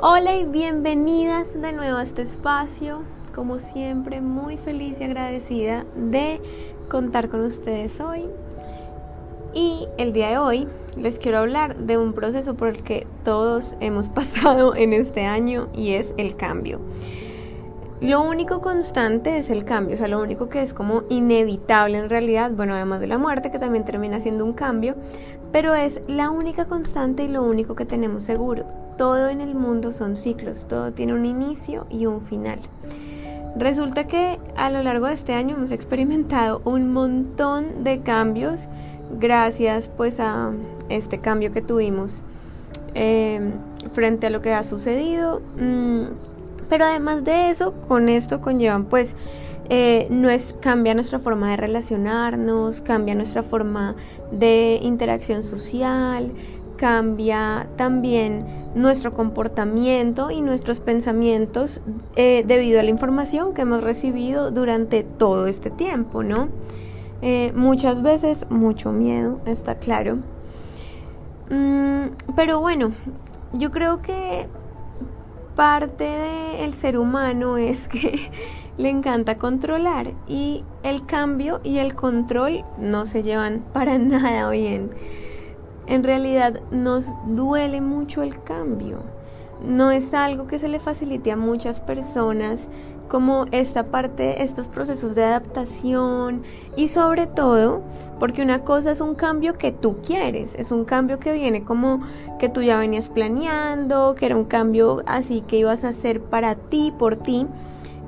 Hola y bienvenidas de nuevo a este espacio. Como siempre, muy feliz y agradecida de contar con ustedes hoy. Y el día de hoy les quiero hablar de un proceso por el que todos hemos pasado en este año y es el cambio. Lo único constante es el cambio, o sea, lo único que es como inevitable en realidad, bueno, además de la muerte, que también termina siendo un cambio, pero es la única constante y lo único que tenemos seguro. Todo en el mundo son ciclos, todo tiene un inicio y un final. Resulta que a lo largo de este año hemos experimentado un montón de cambios gracias pues a este cambio que tuvimos eh, frente a lo que ha sucedido. Mm, pero además de eso, con esto conllevan pues eh, no es, cambia nuestra forma de relacionarnos, cambia nuestra forma de interacción social, cambia también nuestro comportamiento y nuestros pensamientos eh, debido a la información que hemos recibido durante todo este tiempo, ¿no? Eh, muchas veces mucho miedo, está claro. Mm, pero bueno, yo creo que parte del ser humano es que le encanta controlar y el cambio y el control no se llevan para nada bien. En realidad nos duele mucho el cambio. No es algo que se le facilite a muchas personas como esta parte, estos procesos de adaptación y sobre todo porque una cosa es un cambio que tú quieres, es un cambio que viene como que tú ya venías planeando, que era un cambio así que ibas a hacer para ti, por ti.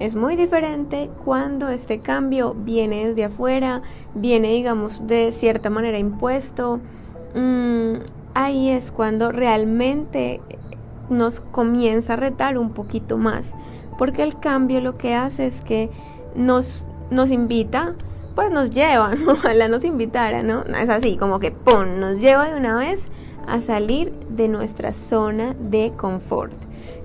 Es muy diferente cuando este cambio viene desde afuera, viene digamos de cierta manera impuesto. Mm, ahí es cuando realmente nos comienza a retar un poquito más porque el cambio lo que hace es que nos, nos invita, pues nos lleva, ojalá nos invitara, ¿no? Es así, como que ¡pum! nos lleva de una vez a salir de nuestra zona de confort.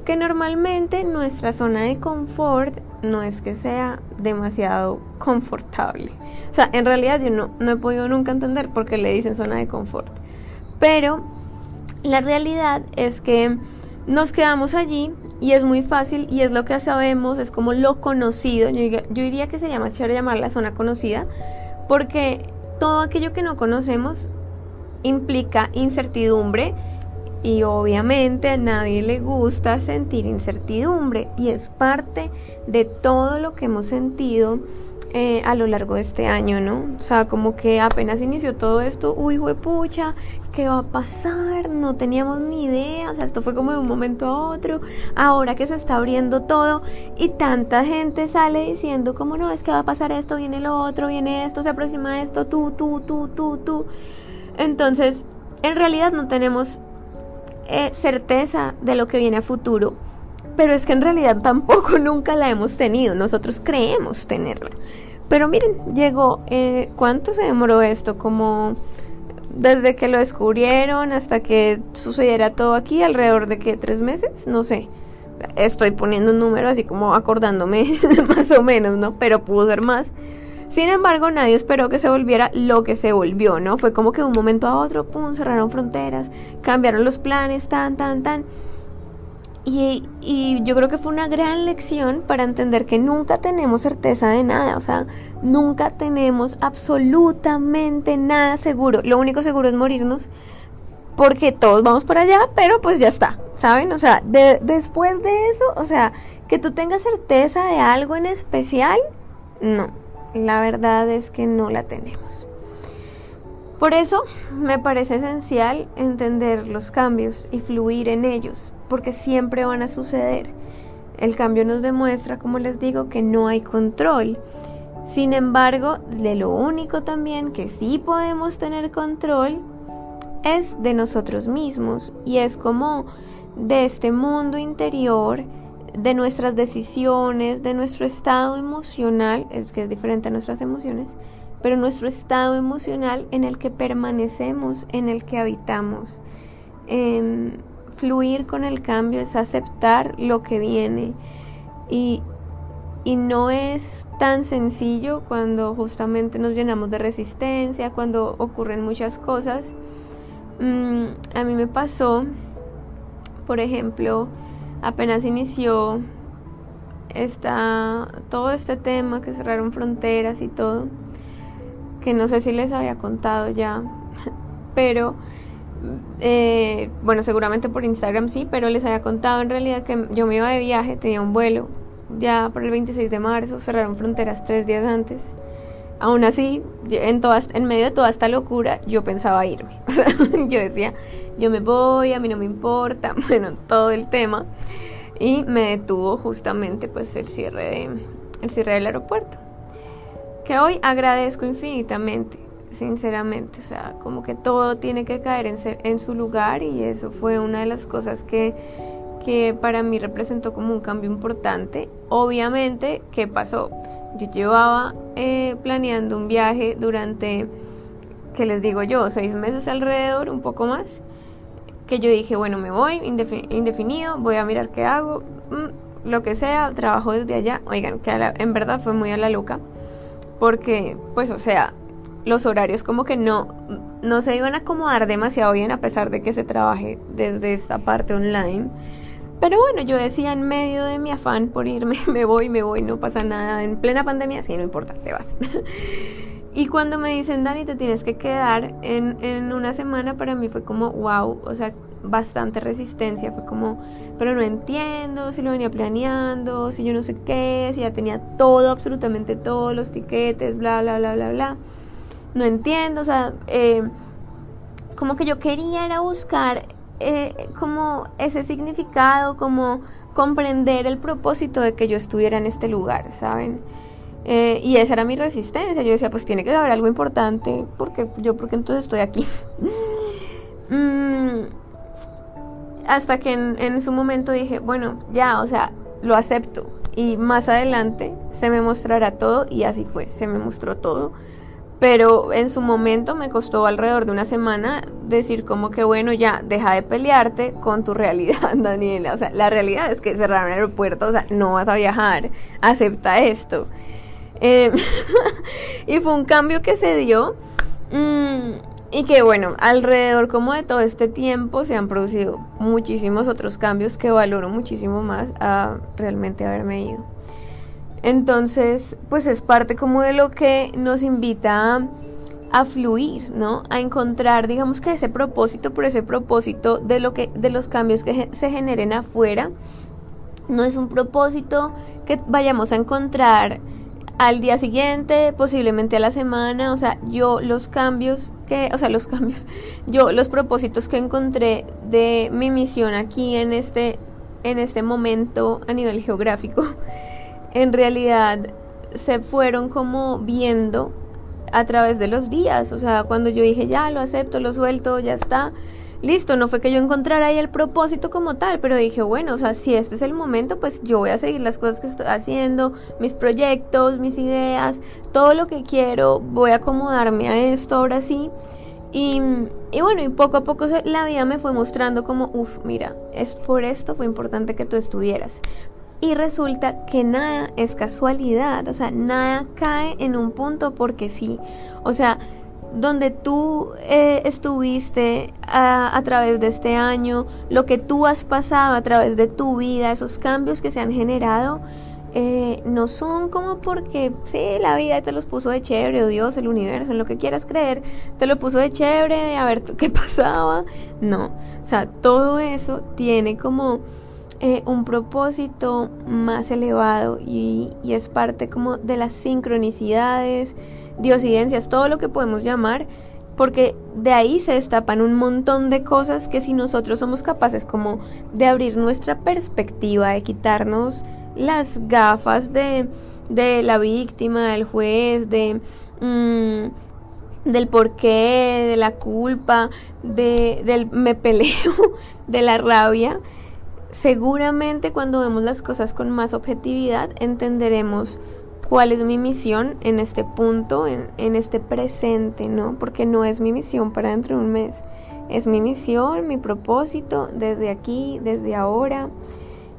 Que normalmente nuestra zona de confort no es que sea demasiado confortable. O sea, en realidad yo no, no he podido nunca entender por qué le dicen zona de confort. Pero la realidad es que nos quedamos allí y es muy fácil y es lo que sabemos, es como lo conocido. Yo, diría que sería más chévere llamar la zona conocida, porque todo aquello que no conocemos implica incertidumbre y obviamente a nadie le gusta sentir incertidumbre y es parte de todo lo que hemos sentido eh, a lo largo de este año, ¿no? O sea, como que apenas inició todo esto, uy, pucha, ¿qué va a pasar? No teníamos ni idea, o sea, esto fue como de un momento a otro, ahora que se está abriendo todo y tanta gente sale diciendo como no, es que va a pasar esto, viene lo otro, viene esto, se aproxima esto, tú, tú, tú, tú, tú. Entonces, en realidad no tenemos eh, certeza de lo que viene a futuro pero es que en realidad tampoco nunca la hemos tenido, nosotros creemos tenerla. Pero miren, llegó, eh, ¿cuánto se demoró esto? Como desde que lo descubrieron hasta que sucediera todo aquí, alrededor de que tres meses, no sé. Estoy poniendo un número así como acordándome más o menos, ¿no? Pero pudo ser más. Sin embargo, nadie esperó que se volviera lo que se volvió, ¿no? Fue como que de un momento a otro, pum, cerraron fronteras, cambiaron los planes, tan, tan, tan. Y, y, yo creo que fue una gran lección para entender que nunca tenemos certeza de nada, o sea, nunca tenemos absolutamente nada seguro. Lo único seguro es morirnos, porque todos vamos para allá, pero pues ya está, ¿saben? O sea, después de eso, o sea, que tú tengas certeza de algo en especial, no, la verdad es que no la tenemos. Por eso me parece esencial entender los cambios y fluir en ellos, porque siempre van a suceder. El cambio nos demuestra, como les digo, que no hay control. Sin embargo, de lo único también que sí podemos tener control es de nosotros mismos y es como de este mundo interior, de nuestras decisiones, de nuestro estado emocional, es que es diferente a nuestras emociones, pero nuestro estado emocional en el que permanecemos, en el que habitamos. Em, fluir con el cambio es aceptar lo que viene y, no es tan sencillo cuando justamente nos llenamos de resistencia, cuando ocurren muchas cosas. Mm, a mí me pasó, por ejemplo, apenas inició esta, todo este tema que cerraron fronteras y todo, que no sé si les había contado ya, pero eh, bueno, seguramente por Instagram sí, pero les había contado en realidad que yo me iba de viaje, tenía un vuelo ya por el 26 de marzo, cerraron fronteras tres días antes. Aún así, en, todas, en medio de toda esta locura, yo pensaba irme. yo decía, yo me voy, a mí no me importa, bueno, todo el tema. Y me detuvo justamente pues el cierre, de, el cierre del aeropuerto. Que hoy agradezco infinitamente sinceramente. O sea, como que todo tiene que caer en, en su lugar y eso fue una de las cosas que, que para mí representó como un cambio importante. Obviamente, ¿qué pasó? Yo llevaba eh, planeando un viaje durante, ¿qué les digo yo? Seis meses alrededor, un poco más. Que yo dije, bueno, me voy indefinido, voy a mirar qué hago, mm, lo que sea, trabajo desde allá. Oigan, que en verdad fue muy a la loca. Porque, pues, o sea, los horarios como que no, no se iban a acomodar demasiado bien a pesar de que se trabaje desde esta parte online. Pero bueno, yo decía en medio de mi afán por irme, me voy, me voy, no pasa nada. En plena pandemia, sí, no importa, te vas. y cuando me dicen, Dani, te tienes que quedar en, en una semana, para mí fue como, wow, o sea, bastante resistencia. Fue como, pero no entiendo si lo venía planeando, si yo no sé qué, si ya tenía todo, absolutamente todos los tiquetes, bla, bla, bla, bla, bla no entiendo, o sea, eh, como que yo quería era buscar eh, como ese significado, como comprender el propósito de que yo estuviera en este lugar, ¿saben? Eh, y esa era mi resistencia. Yo decía, pues tiene que haber algo importante, porque yo, porque entonces estoy aquí. Mm, hasta que en, en su momento dije, bueno, ya, o sea, lo acepto. Y más adelante se me mostrará todo, y así fue, se me mostró todo pero en su momento me costó alrededor de una semana decir como que bueno, ya, deja de pelearte con tu realidad, Daniela. O sea, la realidad es que cerraron el aeropuerto, o sea, no vas a viajar, acepta esto. Eh, y fue un cambio que se dio. Mm, y que bueno, alrededor como de todo este tiempo se han producido muchísimos otros cambios que valoro muchísimo más a realmente haberme ido. Entonces, pues es parte como de lo que nos invita a, fluir, ¿no? A encontrar, digamos que ese propósito, por ese propósito de lo que, de los cambios que se generen afuera, no es un propósito que vayamos a encontrar al día siguiente, posiblemente a la semana, o sea, yo los cambios que, o sea, los cambios, yo los propósitos que encontré de mi misión aquí en este en este momento a nivel geográfico en realidad se fueron como viendo a través de los días. O sea, cuando yo dije, ya lo acepto, lo suelto, ya está. Listo, no fue que yo encontrara ahí el propósito como tal, pero dije, bueno, o sea, si este es el momento, pues yo voy a seguir las cosas que estoy haciendo, mis proyectos, mis ideas, todo lo que quiero, voy a acomodarme a esto ahora sí. Y, bueno, y poco a poco la vida me fue mostrando como, uff, mira, es por esto fue importante que tú estuvieras. Y resulta que nada es casualidad, o sea, nada cae en un punto porque sí. O sea, donde tú eh, estuviste a, través de este año, lo que tú has pasado a través de tu vida, esos cambios que se han generado, eh, no son como porque, sí, la vida te los puso de chévere, o Dios, el universo, en lo que quieras creer, te lo puso de chévere, a ver qué pasaba. No, o sea, todo eso tiene como eh, un propósito más elevado y, es parte como de las sincronicidades, diosidencias, todo lo que podemos llamar, porque de ahí se destapan un montón de cosas que si nosotros somos capaces como de abrir nuestra perspectiva, de quitarnos las gafas de, de la víctima, del juez, de... Mm, del porqué, de la culpa, de, del me peleo, de la rabia, seguramente cuando vemos las cosas con más objetividad entenderemos cuál es mi misión en este punto, en, este presente, ¿no? Porque no es mi misión para dentro de un mes, es mi misión, mi propósito desde aquí, desde ahora.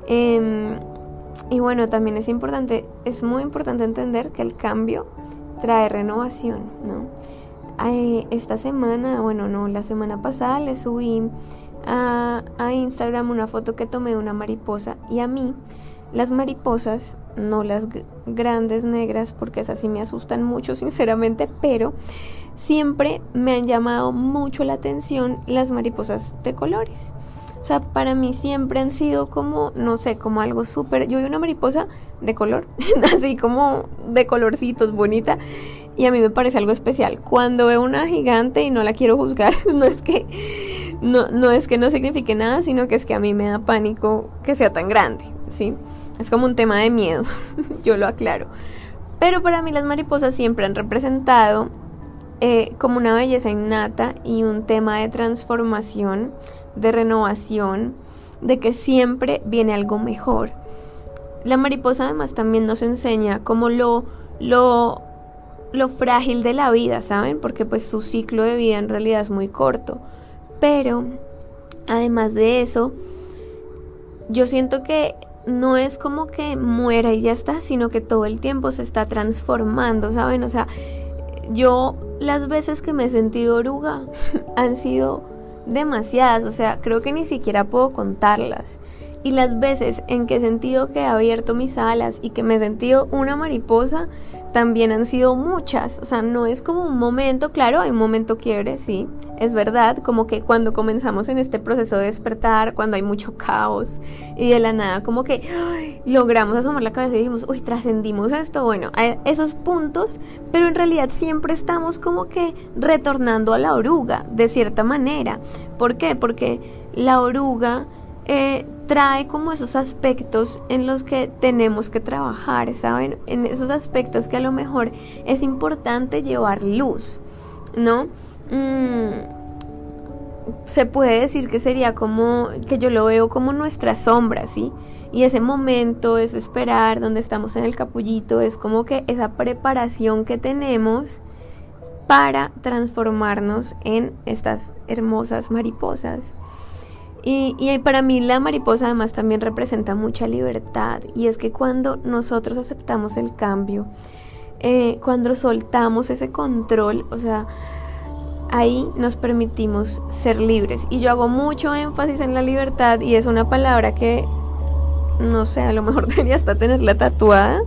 Em, y bueno, también es importante, es muy importante entender que el cambio trae renovación, ¿no? esta semana, bueno, no, la semana pasada le subí a, a Instagram una foto que tomé de una mariposa y a mí las mariposas, no las grandes negras, porque esas sí me asustan mucho, sinceramente, pero siempre me han llamado mucho la atención las mariposas de colores. O sea, para mí siempre han sido como, no sé, como algo súper... Yo vi una mariposa de color, así como de colorcitos, bonita. Y a mí me parece algo especial. Cuando veo una gigante y no la quiero juzgar, no es que no, no es que no signifique nada, sino que es que a mí me da pánico que sea tan grande, ¿sí? Es como un tema de miedo, yo lo aclaro. Pero para mí las mariposas siempre han representado eh, como una belleza innata y un tema de transformación, de renovación, de que siempre viene algo mejor. La mariposa además también nos enseña como lo, lo, lo frágil de la vida, ¿saben? Porque pues su ciclo de vida en realidad es muy corto. Pero además de eso, yo siento que no es como que muera y ya está, sino que todo el tiempo se está transformando, ¿saben? O sea, yo las veces que me he sentido oruga han sido demasiadas, o sea, creo que ni siquiera puedo contarlas. Y las veces en que he sentido que he abierto mis alas y que me he sentido una mariposa, también han sido muchas. O sea, no es como un momento, claro, hay un momento quiebre, sí, es verdad, como que cuando comenzamos en este proceso de despertar, cuando hay mucho caos y de la nada, como que logramos asomar la cabeza y dijimos, uy, trascendimos esto, bueno, esos puntos, pero en realidad siempre estamos como que retornando a la oruga, de cierta manera. ¿Por qué? Porque la oruga eh, trae como esos aspectos en los que tenemos que trabajar, ¿saben? En esos aspectos que a lo mejor es importante llevar luz, ¿no? Mm, se puede decir que sería como, que yo lo veo como nuestra sombra, ¿sí? Y ese momento, es esperar, donde estamos en el capullito, es como que esa preparación que tenemos para transformarnos en estas hermosas mariposas. Y, y, para mí la mariposa además también representa mucha libertad y es que cuando nosotros aceptamos el cambio, eh, cuando soltamos ese control, o sea, ahí nos permitimos ser libres. Y yo hago mucho énfasis en la libertad y es una palabra que, no sé, a lo mejor debería hasta tenerla tatuada,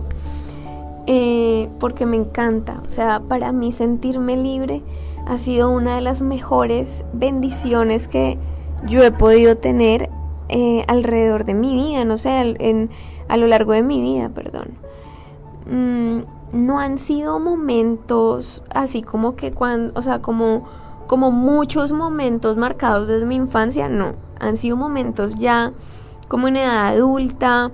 eh, porque me encanta. O sea, para mí sentirme libre ha sido una de las mejores bendiciones que yo he podido tener eh, alrededor de mi vida, no sé, en, a lo largo de mi vida, perdón. Mm, no han sido momentos así como que cuando, o sea, como, como muchos momentos marcados desde mi infancia, no. Han sido momentos ya como en edad adulta,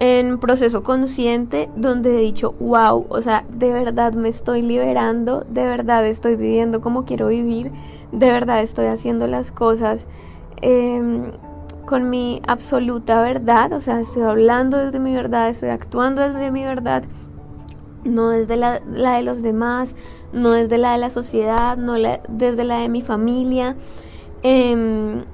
en proceso consciente, donde he dicho, wow, o sea, de verdad me estoy liberando, de verdad estoy viviendo como quiero vivir, de verdad estoy haciendo las cosas Em, con mi absoluta verdad, o sea, estoy hablando desde mi verdad, estoy actuando desde mi verdad, no desde la, de los demás, no desde la de la sociedad, no desde la de mi familia. Em,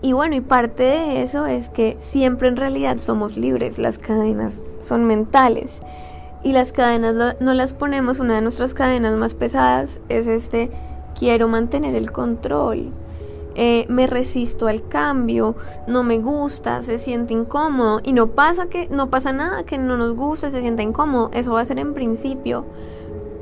y bueno, y parte de eso es que siempre en realidad somos libres, las cadenas son mentales. Y las cadenas no las ponemos, una de nuestras cadenas más pesadas es este, quiero mantener el control, eh, me resisto al cambio, no me gusta, se siente incómodo y no pasa que no pasa nada que no nos guste, se sienta incómodo, eso va a ser en principio.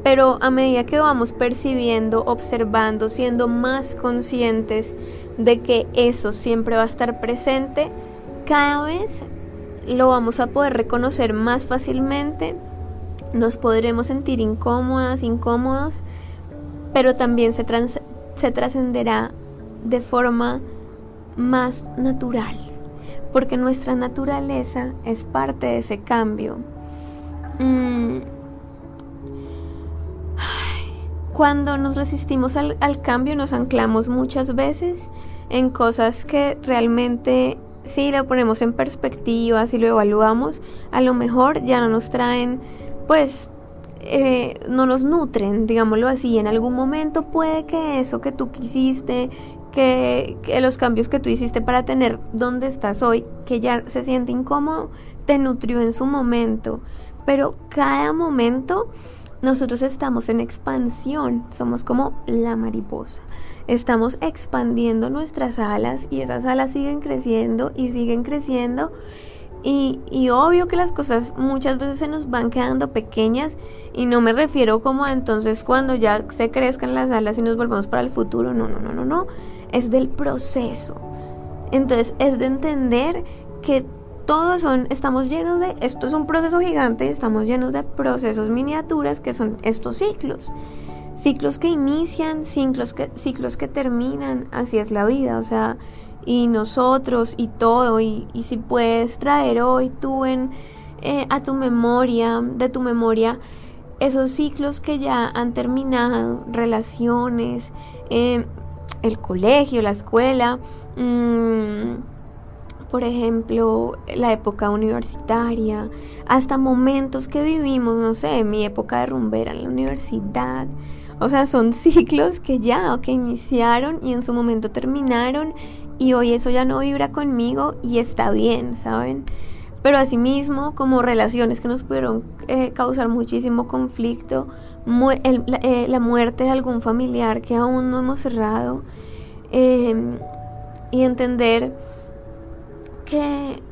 Pero a medida que vamos percibiendo, observando, siendo más conscientes de que eso siempre va a estar presente, cada vez lo vamos a poder reconocer más fácilmente, nos podremos sentir incómodas, incómodos, pero también se, se trascenderá de forma más natural, porque nuestra naturaleza es parte de ese cambio. Mm. Cuando nos resistimos al, cambio nos anclamos muchas veces en cosas que realmente si lo ponemos en perspectiva, si lo evaluamos, a lo mejor ya no nos traen, pues, eh, no nos nutren, digámoslo así. En algún momento puede que eso que tú quisiste, que, los cambios que tú hiciste para tener donde estás hoy, que ya se siente incómodo, te nutrió en su momento. Pero cada momento nosotros estamos en expansión, somos como la mariposa. Estamos expandiendo nuestras alas y esas alas siguen creciendo y siguen creciendo. Y, y, obvio que las cosas muchas veces se nos van quedando pequeñas y no me refiero como entonces cuando ya se crezcan las alas y nos volvemos para el futuro, no, no, no, no, no, es del proceso. Entonces es de entender que todos son, estamos llenos de, esto es un proceso gigante, estamos llenos de procesos miniaturas que son estos ciclos. Ciclos que inician, ciclos que, ciclos que terminan, así es la vida, o sea, y nosotros y todo, y, y si puedes traer hoy tú en, eh, a tu memoria, de tu memoria, esos ciclos que ya han terminado, relaciones, eh, el colegio, la escuela, mmm, por ejemplo, la época universitaria, hasta momentos que vivimos, no sé, mi época de rumbera en la universidad. O sea, son ciclos que ya, que iniciaron y en su momento terminaron y hoy eso ya no vibra conmigo y está bien, ¿saben? Pero asimismo, como relaciones que nos pudieron eh, causar muchísimo conflicto, eh, la, muerte de algún familiar que aún no hemos cerrado, em, y entender que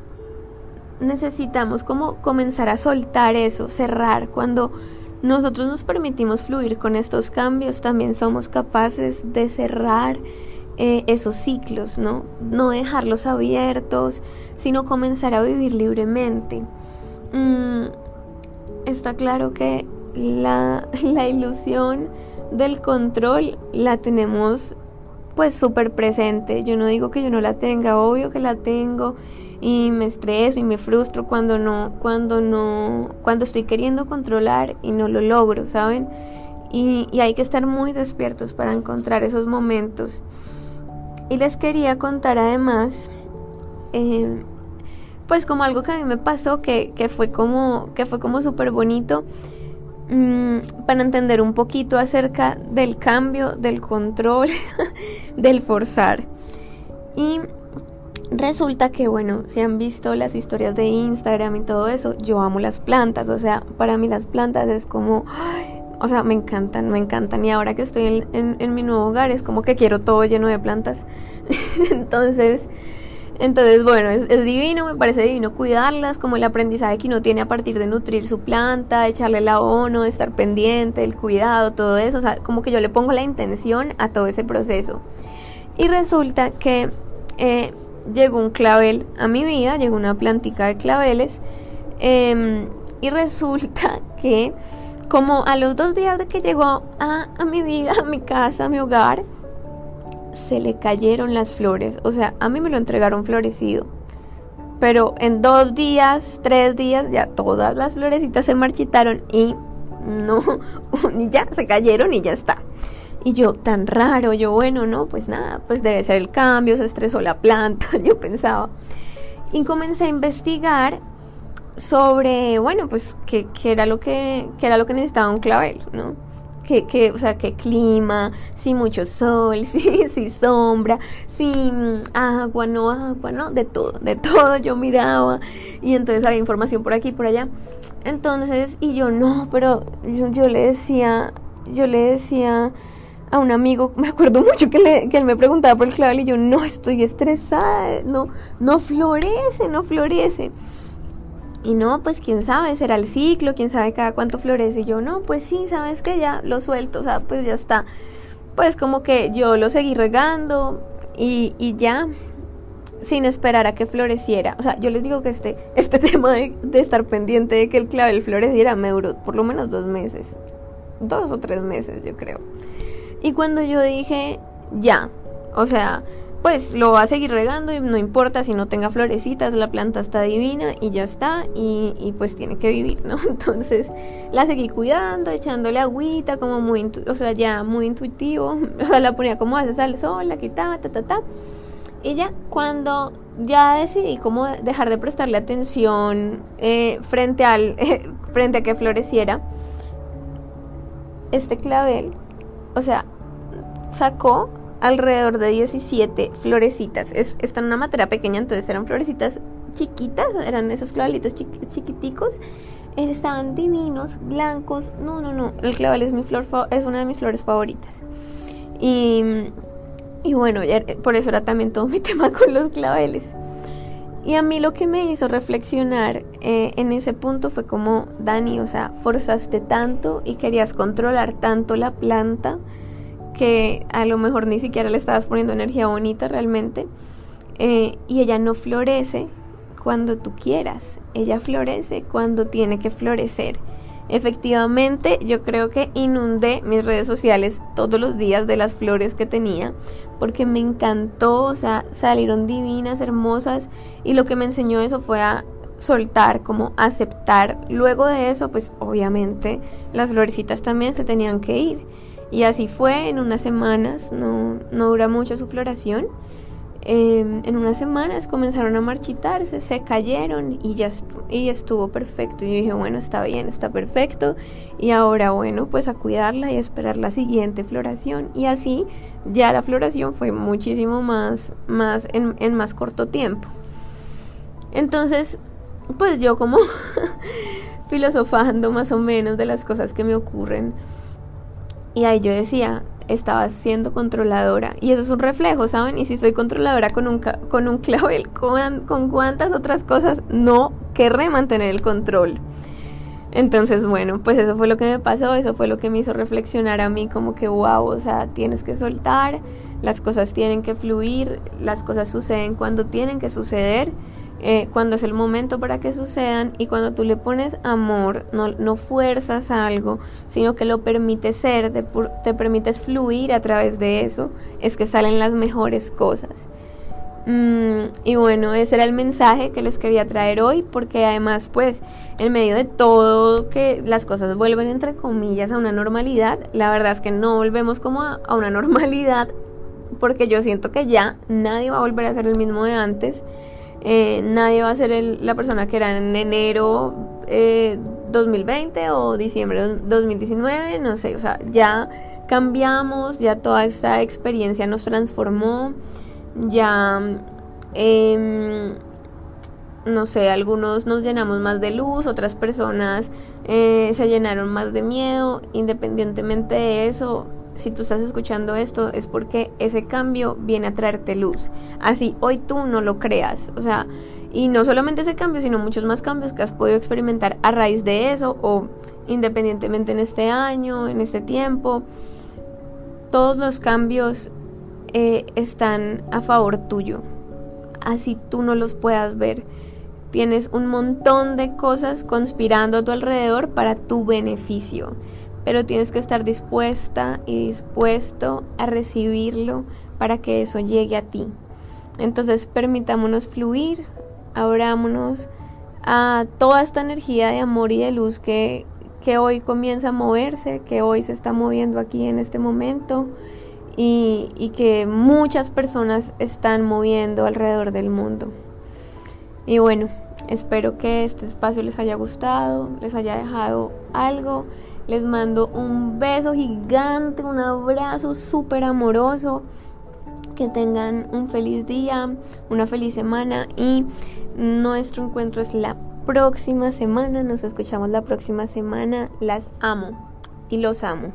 necesitamos como comenzar a soltar eso, cerrar. Cuando nosotros nos permitimos fluir con estos cambios, también somos capaces de cerrar eh, esos ciclos, ¿no? No dejarlos abiertos, sino comenzar a vivir libremente. Mm, está claro que la, la ilusión del control la tenemos pues súper presente. Yo no digo que yo no la tenga, obvio que la tengo y me estreso y me frustro cuando no, cuando no, cuando estoy queriendo controlar y no lo logro, ¿saben? Y, hay que estar muy despiertos para encontrar esos momentos. Y les quería contar además, eh, pues como algo que a mí me pasó, que, que fue como, que como súper bonito. Mm, para entender un poquito acerca del cambio, del control, del forzar. Y resulta que, bueno, si han visto las historias de Instagram y todo eso, yo amo las plantas, o sea, para mí las plantas es como, o sea, me encantan, me encantan. Y ahora que estoy en, en mi nuevo hogar es como que quiero todo lleno de plantas. Entonces, entonces, bueno, es, divino, me parece divino cuidarlas, como el aprendizaje que uno tiene a partir de nutrir su planta, echarle el abono, de estar pendiente, el cuidado, todo eso, o sea, como que yo le pongo la intención a todo ese proceso. Y resulta que eh, llegó un clavel a mi vida, llegó una plantica de claveles, em, y resulta que como a los dos días de que llegó a mi vida, a mi casa, a mi hogar, se le cayeron las flores. O sea, a mí me lo entregaron florecido. Pero en dos días, tres días, ya todas las florecitas se marchitaron y no, y ya se cayeron y ya está. Y yo, tan raro, yo, bueno, no, pues nada, pues debe ser el cambio, se estresó la planta, yo pensaba. Y comencé a investigar sobre, bueno, pues qué, era lo que, qué era lo que necesitaba un clavel, ¿no? Que, o sea, qué clima, si mucho sol, si, si sombra, si agua, no agua, no, de todo, de todo yo miraba y entonces había información por aquí y por allá. Entonces, y yo no, pero yo, le decía, yo le decía a un amigo, me acuerdo mucho que, le, que él me preguntaba por el clavel y yo no, estoy estresada, no, no florece, no florece. Y no, pues quién sabe, será el ciclo, quién sabe cada cuánto florece. Y yo, no, pues sí, sabes que ya lo suelto, o sea, pues ya está. Pues como que yo lo seguí regando y, y ya, sin esperar a que floreciera. O sea, yo les digo que este, este tema de, de estar pendiente de que el clavel floreciera me duró por lo menos dos meses. Dos o tres meses, yo creo. Y cuando yo dije, ya, o sea, pues lo va a seguir regando y no importa si no tenga florecitas, la planta está divina y ya está y, pues tiene que vivir, ¿no? Entonces la seguí cuidando, echándole agüita como muy, o sea, ya muy intuitivo, o sea, la ponía como haces al sol, la quitaba, ta, ta, ta. Y ya cuando ya decidí como dejar de prestarle atención eh, frente, al, frente a que floreciera, este clavel, o sea, sacó alrededor de 17 florecitas. Es, está en una materia pequeña, entonces eran florecitas chiquitas, eran esos clavelitos chiquiticos. estaban divinos, blancos. No, no, no. El clavel es mi flor, es una de mis flores favoritas. Y, y bueno, por eso era también todo mi tema con los claveles. Y a mí lo que me hizo reflexionar eh, en ese punto fue como, Dani, o sea, forzaste tanto y querías controlar tanto la planta que a lo mejor ni siquiera le estabas poniendo energía bonita realmente. Eh, y ella no florece cuando tú quieras, ella florece cuando tiene que florecer. Efectivamente, yo creo que inundé mis redes sociales todos los días de las flores que tenía porque me encantó, o sea, salieron divinas, hermosas y lo que me enseñó eso fue a soltar, como aceptar. Luego de eso, pues obviamente las florecitas también se tenían que ir. Y así fue en unas semanas, no, no dura mucho su floración. Em, en unas semanas comenzaron a marchitarse, se cayeron y ya y estuvo perfecto. Y yo dije, bueno, está bien, está perfecto. Y ahora, bueno, pues a cuidarla y esperar la siguiente floración. Y así ya la floración fue muchísimo más, más en, en más corto tiempo. Entonces, pues yo como filosofando más o menos de las cosas que me ocurren. Y ahí yo decía, estaba siendo controladora. Y eso es un reflejo, ¿saben? Y si soy controladora con un, con un clavel, con, con cuántas otras cosas no querré mantener el control. Entonces, bueno, pues eso fue lo que me pasó, eso fue lo que me hizo reflexionar a mí como que, wow, o sea, tienes que soltar, las cosas tienen que fluir, las cosas suceden cuando tienen que suceder eh, cuando es el momento para que sucedan y cuando tú le pones amor, no, no fuerzas algo, sino que lo permites ser, te, te, permites fluir a través de eso, es que salen las mejores cosas. Mm, y bueno, ese era el mensaje que les quería traer hoy, porque además, pues, en medio de todo que las cosas vuelven entre comillas a una normalidad, la verdad es que no volvemos como a, a una normalidad, porque yo siento que ya nadie va a volver a ser el mismo de antes eh, nadie va a ser la persona que era en enero 2020 eh, o diciembre 2019, no sé, o sea, ya cambiamos, ya toda esta experiencia nos transformó, ya, em, no sé, algunos nos llenamos más de luz, otras personas eh, se llenaron más de miedo, independientemente de eso, si tú estás escuchando esto es porque ese cambio viene a traerte luz. Así hoy tú no lo creas. O sea, y no solamente ese cambio, sino muchos más cambios que has podido experimentar a raíz de eso o independientemente en este año, en este tiempo. Todos los cambios eh, están a favor tuyo. Así tú no los puedas ver. Tienes un montón de cosas conspirando a tu alrededor para tu beneficio pero tienes que estar dispuesta y dispuesto a recibirlo para que eso llegue a ti. Entonces permitámonos fluir, abrámonos a toda esta energía de amor y de luz que, que hoy comienza a moverse, que hoy se está moviendo aquí en este momento y, y que muchas personas están moviendo alrededor del mundo. Y bueno, espero que este espacio les haya gustado, les haya dejado algo les mando un beso gigante, un abrazo súper amoroso. Que tengan un feliz día, una feliz semana y nuestro encuentro es la próxima semana. Nos escuchamos la próxima semana. Las amo y los amo.